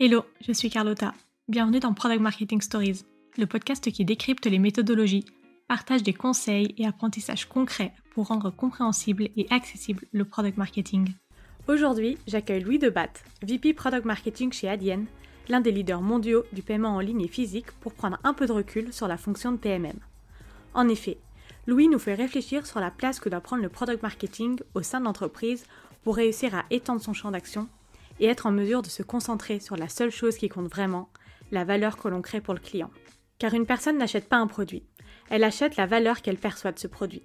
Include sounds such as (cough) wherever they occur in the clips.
Hello, je suis Carlotta. Bienvenue dans Product Marketing Stories, le podcast qui décrypte les méthodologies, partage des conseils et apprentissages concrets pour rendre compréhensible et accessible le product marketing. Aujourd'hui, j'accueille Louis Debat, VP Product Marketing chez Adyen, l'un des leaders mondiaux du paiement en ligne et physique, pour prendre un peu de recul sur la fonction de PMM. En effet, Louis nous fait réfléchir sur la place que doit prendre le product marketing au sein de l'entreprise pour réussir à étendre son champ d'action et être en mesure de se concentrer sur la seule chose qui compte vraiment, la valeur que l'on crée pour le client. Car une personne n'achète pas un produit, elle achète la valeur qu'elle perçoit de ce produit.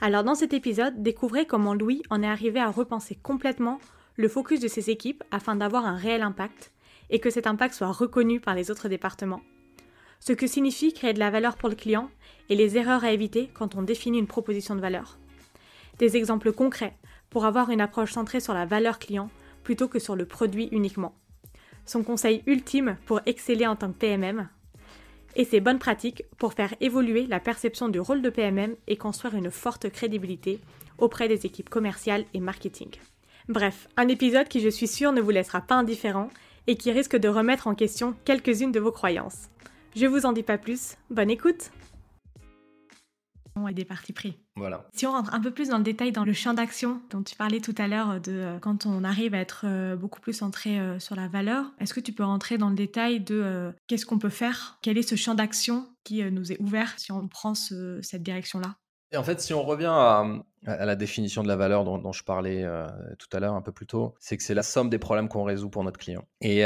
Alors dans cet épisode, découvrez comment Louis en est arrivé à repenser complètement le focus de ses équipes afin d'avoir un réel impact et que cet impact soit reconnu par les autres départements. Ce que signifie créer de la valeur pour le client et les erreurs à éviter quand on définit une proposition de valeur. Des exemples concrets pour avoir une approche centrée sur la valeur client plutôt que sur le produit uniquement. Son conseil ultime pour exceller en tant que PMM. Et ses bonnes pratiques pour faire évoluer la perception du rôle de PMM et construire une forte crédibilité auprès des équipes commerciales et marketing. Bref, un épisode qui je suis sûre ne vous laissera pas indifférent et qui risque de remettre en question quelques-unes de vos croyances. Je vous en dis pas plus, bonne écoute et des parties pris. Voilà. Si on rentre un peu plus dans le détail dans le champ d'action dont tu parlais tout à l'heure de euh, quand on arrive à être euh, beaucoup plus centré euh, sur la valeur, est-ce que tu peux rentrer dans le détail de qu'est-ce qu'on peut faire? Quel est ce champ d'action qui nous est ouvert si on prend cette direction-là? Et en fait, si on revient à, la définition de la valeur dont, je parlais tout à l'heure un peu plus tôt, c'est que c'est la somme des problèmes qu'on résout pour notre client. Et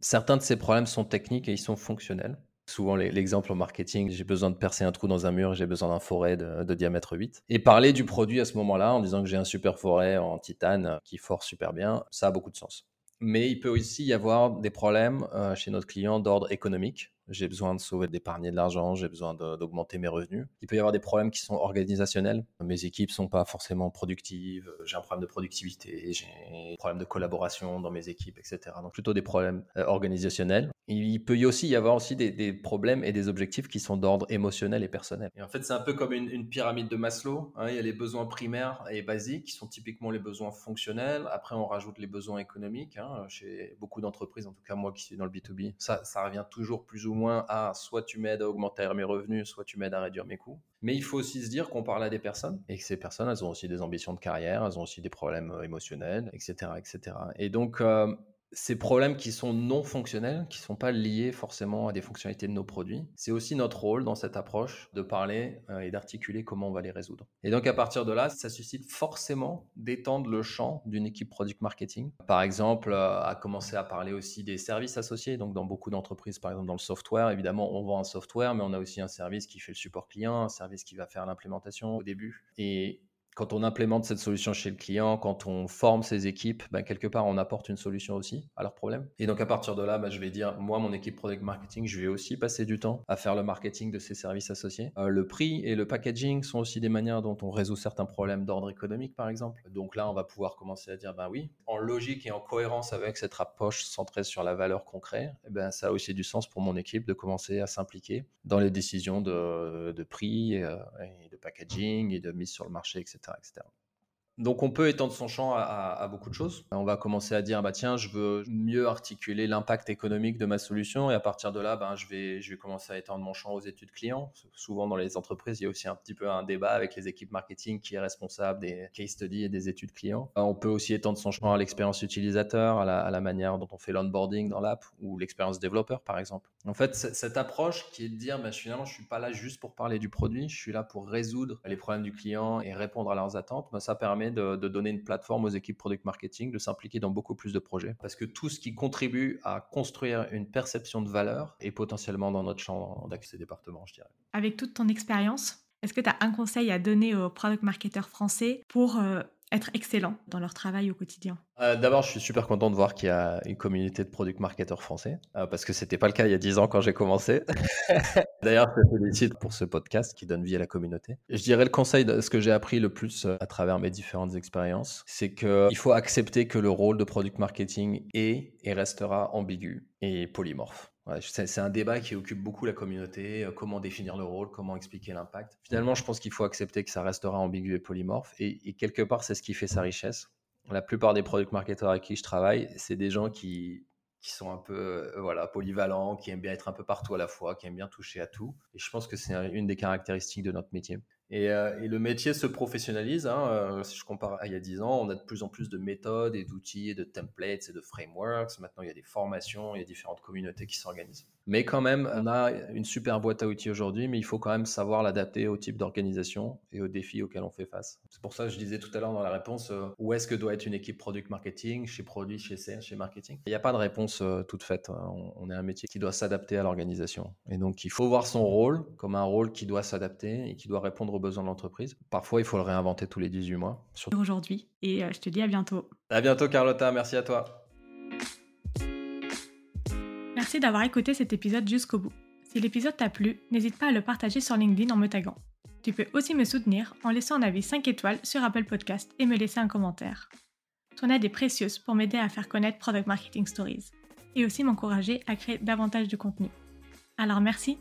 certains de ces problèmes sont techniques et ils sont fonctionnels. Souvent, l'exemple en marketing, j'ai besoin de percer un trou dans un mur, j'ai besoin d'un forêt de, diamètre 8. Et parler du produit à ce moment-là en disant que j'ai un super forêt en titane qui force super bien, ça a beaucoup de sens. Mais il peut aussi y avoir des problèmes euh, chez notre client d'ordre économique j'ai besoin de sauver, d'épargner de l'argent, j'ai besoin d'augmenter mes revenus. Il peut y avoir des problèmes qui sont organisationnels. Mes équipes sont pas forcément productives, j'ai un problème de productivité, j'ai un problème de collaboration dans mes équipes, etc. Donc plutôt des problèmes euh, organisationnels. Il peut y aussi y avoir aussi des, problèmes et des objectifs qui sont d'ordre émotionnel et personnel. En fait, c'est un peu comme une, pyramide de Maslow. Hein. Il y a les besoins primaires et basiques qui sont typiquement les besoins fonctionnels. Après, on rajoute les besoins économiques. Hein. Chez beaucoup d'entreprises, en tout cas moi qui suis dans le B2B, ça, ça revient toujours plus ou moins à soit tu m'aides à augmenter mes revenus, soit tu m'aides à réduire mes coûts. Mais il faut aussi se dire qu'on parle à des personnes et que ces personnes, elles ont aussi des ambitions de carrière, elles ont aussi des problèmes euh, émotionnels, etc. etc. Et donc, euh, ces problèmes qui sont non fonctionnels, qui ne sont pas liés forcément à des fonctionnalités de nos produits, c'est aussi notre rôle dans cette approche de parler euh, et d'articuler comment on va les résoudre. Et donc à partir de là, ça suscite forcément d'étendre le champ d'une équipe product marketing. Par exemple, euh, à commencer à parler aussi des services associés. Donc dans beaucoup d'entreprises, par exemple dans le software, évidemment, on vend un software, mais on a aussi un service qui fait le support client, un service qui va faire l'implémentation au début. Et quand on implémente cette solution chez le client, quand on forme ses équipes, ben, quelque part, on apporte une solution aussi à leurs problèmes. Et donc, à partir de là, ben, je vais dire, moi, mon équipe product marketing, je vais aussi passer du temps à faire le marketing de ces services associés. Euh, le prix et le packaging sont aussi des manières dont on résout certains problèmes d'ordre économique, par exemple. Donc là, on va pouvoir commencer à dire, ben oui, en logique et en cohérence avec cette approche centrée sur la valeur qu'on crée, eh ben, ça a aussi du sens pour mon équipe de commencer à s'impliquer dans les décisions de, prix euh, et de packaging et de mise sur le marché, etc etc. Donc on peut étendre son champ à, beaucoup de choses. On va commencer à dire bah tiens je veux mieux articuler l'impact économique de ma solution et à partir de là ben, je vais je vais commencer à étendre mon champ aux études clients. Souvent dans les entreprises il y a aussi un petit peu un débat avec les équipes marketing qui est responsable des case studies et des études clients. On peut aussi étendre son champ à l'expérience utilisateur, à la, manière dont on fait l'onboarding dans l'app ou l'expérience développeur par exemple. En fait cette approche qui est de dire bah, finalement je suis pas là juste pour parler du produit, je suis là pour résoudre les problèmes du client et répondre à leurs attentes. Ben, ça permet de, donner une plateforme aux équipes product marketing, de s'impliquer dans beaucoup plus de projets. Parce que tout ce qui contribue à construire une perception de valeur est potentiellement dans notre champ d'accès département, je dirais. Avec toute ton expérience, est-ce que tu as un conseil à donner aux product marketeurs français pour euh, être excellents dans leur travail au quotidien euh, D'abord, je suis super content de voir qu'il y a une communauté de product marketeurs français, euh, parce que c'était pas le cas il y a 10 ans quand j'ai commencé. (laughs) D'ailleurs, je te félicite pour ce podcast qui donne vie à la communauté. Je dirais le conseil, de ce que j'ai appris le plus euh, à travers mes différentes expériences, c'est qu'il faut accepter que le rôle de product marketing est et restera ambigu et polymorphe c'est un débat qui occupe beaucoup la communauté, euh, comment définir le rôle, comment expliquer l'impact. Finalement, je pense qu'il faut accepter que ça restera ambigu et polymorphe, et, quelque part, c'est ce qui fait sa richesse. La plupart des product marketers avec qui je travaille, c'est des gens qui qui sont un peu euh, voilà polyvalents, qui aiment bien être un peu partout à la fois, qui aiment bien toucher à tout. Et je pense que c'est une des caractéristiques de notre métier. Et, euh, et, le métier se professionnalise. Hein, euh, si je compare à il y a 10 ans, on a de plus en plus de méthodes et d'outils et de templates et de frameworks. Maintenant, il y a des formations, il y a différentes communautés qui s'organisent. Mais quand même, on a une super boîte à outils aujourd'hui, mais il faut quand même savoir l'adapter au type d'organisation et aux défis auxquels on fait face. C'est pour ça que je disais tout à l'heure dans la réponse, euh, où est-ce que doit être une équipe product marketing, chez produit, chez sales, chez marketing? Il n'y a pas de réponse toute faite. Hein. On est un métier qui doit s'adapter à l'organisation. Et donc, il faut voir son rôle comme un rôle qui doit s'adapter et qui doit répondre besoin de l'entreprise. Parfois, il faut le réinventer tous les 18 mois. Aujourd'hui. Et euh, je te dis à bientôt. À bientôt, Carlotta. Merci à toi. Merci d'avoir écouté cet épisode jusqu'au bout. Si l'épisode t'a plu, n'hésite pas à le partager sur LinkedIn en me taguant. Tu peux aussi me soutenir en laissant un avis 5 étoiles sur Apple Podcast et me laisser un commentaire. Ton aide est précieuse pour m'aider à faire connaître Product Marketing Stories et aussi m'encourager à créer davantage de contenu. Alors merci